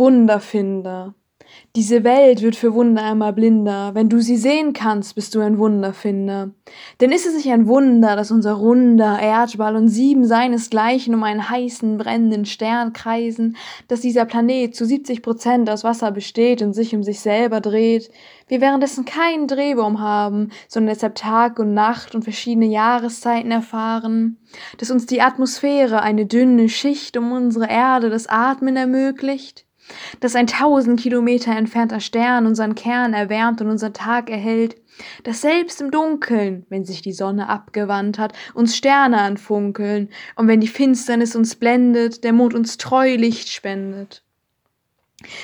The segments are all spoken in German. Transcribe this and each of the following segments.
Wunderfinder. Diese Welt wird für Wunder einmal blinder. Wenn du sie sehen kannst, bist du ein Wunderfinder. Denn ist es nicht ein Wunder, dass unser runder Erdball und sieben seinesgleichen um einen heißen, brennenden Stern kreisen, dass dieser Planet zu 70 Prozent aus Wasser besteht und sich um sich selber dreht, wir währenddessen keinen Drehbaum haben, sondern deshalb Tag und Nacht und verschiedene Jahreszeiten erfahren, dass uns die Atmosphäre eine dünne Schicht um unsere Erde das Atmen ermöglicht, dass ein tausend Kilometer entfernter Stern unseren Kern erwärmt und unseren Tag erhält, dass selbst im Dunkeln, wenn sich die Sonne abgewandt hat, uns Sterne anfunkeln, und wenn die Finsternis uns blendet, der Mond uns Treulicht spendet.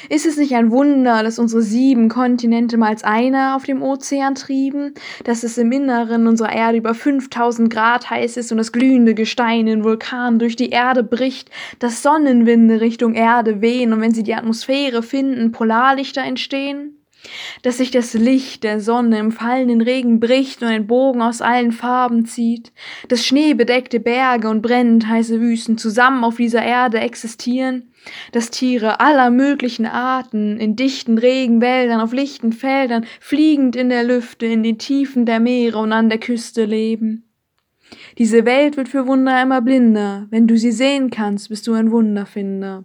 Ist es nicht ein Wunder, dass unsere sieben Kontinente mal als einer auf dem Ozean trieben, dass es im Inneren unserer Erde über 5000 Grad heiß ist und das glühende Gestein in Vulkanen durch die Erde bricht, dass Sonnenwinde Richtung Erde wehen und wenn sie die Atmosphäre finden, Polarlichter entstehen? Dass sich das Licht der Sonne im fallenden Regen bricht und ein Bogen aus allen Farben zieht, dass schneebedeckte Berge und brennend heiße Wüsten zusammen auf dieser Erde existieren, dass Tiere aller möglichen Arten in dichten Regenwäldern, auf lichten Feldern, fliegend in der Lüfte, in den Tiefen der Meere und an der Küste leben. Diese Welt wird für Wunder immer blinder. Wenn du sie sehen kannst, bist du ein Wunderfinder.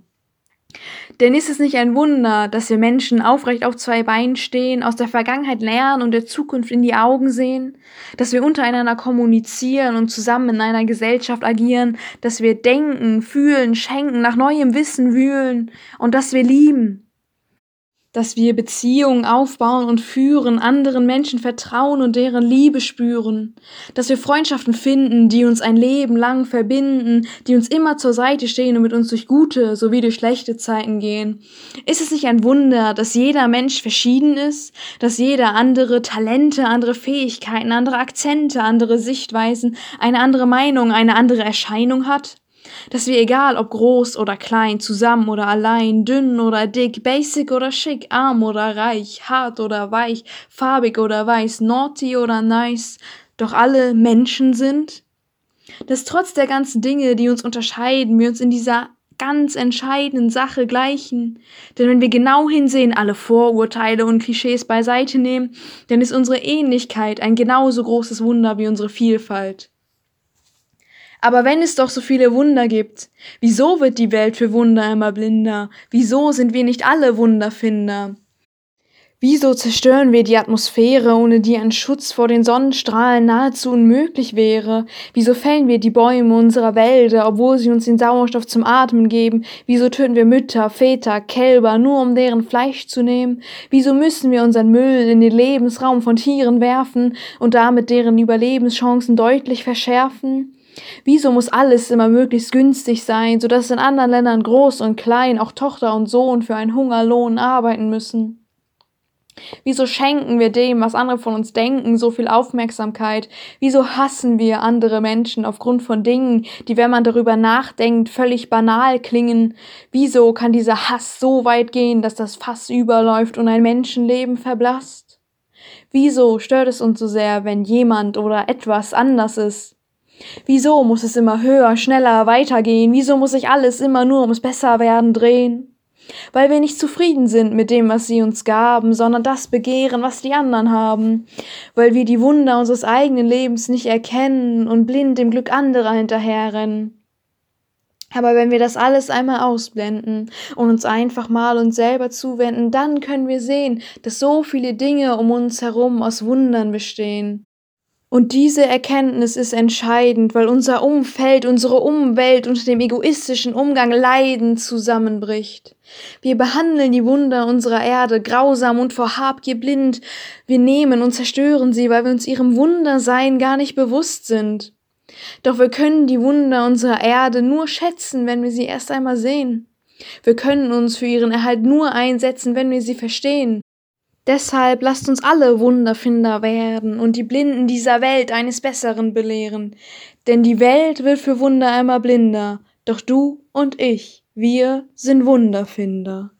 Denn ist es nicht ein Wunder, dass wir Menschen aufrecht auf zwei Beinen stehen, aus der Vergangenheit lernen und der Zukunft in die Augen sehen, dass wir untereinander kommunizieren und zusammen in einer Gesellschaft agieren, dass wir denken, fühlen, schenken, nach neuem Wissen wühlen? Und dass wir lieben, dass wir Beziehungen aufbauen und führen, anderen Menschen vertrauen und deren Liebe spüren, dass wir Freundschaften finden, die uns ein Leben lang verbinden, die uns immer zur Seite stehen und mit uns durch gute sowie durch schlechte Zeiten gehen. Ist es nicht ein Wunder, dass jeder Mensch verschieden ist, dass jeder andere Talente, andere Fähigkeiten, andere Akzente, andere Sichtweisen, eine andere Meinung, eine andere Erscheinung hat? Dass wir egal ob groß oder klein, zusammen oder allein, dünn oder dick, basic oder schick, arm oder reich, hart oder weich, farbig oder weiß, naughty oder nice, doch alle Menschen sind? Dass trotz der ganzen Dinge, die uns unterscheiden, wir uns in dieser ganz entscheidenden Sache gleichen. Denn wenn wir genau hinsehen, alle Vorurteile und Klischees beiseite nehmen, dann ist unsere Ähnlichkeit ein genauso großes Wunder wie unsere Vielfalt. Aber wenn es doch so viele Wunder gibt, wieso wird die Welt für Wunder immer blinder? Wieso sind wir nicht alle Wunderfinder? Wieso zerstören wir die Atmosphäre, ohne die ein Schutz vor den Sonnenstrahlen nahezu unmöglich wäre? Wieso fällen wir die Bäume unserer Wälder, obwohl sie uns den Sauerstoff zum Atmen geben? Wieso töten wir Mütter, Väter, Kälber, nur um deren Fleisch zu nehmen? Wieso müssen wir unseren Müll in den Lebensraum von Tieren werfen und damit deren Überlebenschancen deutlich verschärfen? Wieso muss alles immer möglichst günstig sein, so dass in anderen Ländern groß und klein, auch Tochter und Sohn für einen Hungerlohn arbeiten müssen? Wieso schenken wir dem, was andere von uns denken, so viel Aufmerksamkeit? Wieso hassen wir andere Menschen aufgrund von Dingen, die, wenn man darüber nachdenkt, völlig banal klingen? Wieso kann dieser Hass so weit gehen, dass das Fass überläuft und ein Menschenleben verblasst? Wieso stört es uns so sehr, wenn jemand oder etwas anders ist? Wieso muss es immer höher, schneller, weitergehen? Wieso muss sich alles immer nur ums Besserwerden drehen? Weil wir nicht zufrieden sind mit dem, was sie uns gaben, sondern das begehren, was die anderen haben. Weil wir die Wunder unseres eigenen Lebens nicht erkennen und blind dem Glück anderer hinterherrennen. Aber wenn wir das alles einmal ausblenden und uns einfach mal uns selber zuwenden, dann können wir sehen, dass so viele Dinge um uns herum aus Wundern bestehen. Und diese Erkenntnis ist entscheidend, weil unser Umfeld, unsere Umwelt unter dem egoistischen Umgang leidend zusammenbricht. Wir behandeln die Wunder unserer Erde grausam und vor Habgier blind. Wir nehmen und zerstören sie, weil wir uns ihrem Wundersein gar nicht bewusst sind. Doch wir können die Wunder unserer Erde nur schätzen, wenn wir sie erst einmal sehen. Wir können uns für ihren Erhalt nur einsetzen, wenn wir sie verstehen. Deshalb lasst uns alle Wunderfinder werden und die Blinden dieser Welt eines Besseren belehren. Denn die Welt wird für Wunder immer blinder, doch du und ich, wir sind Wunderfinder.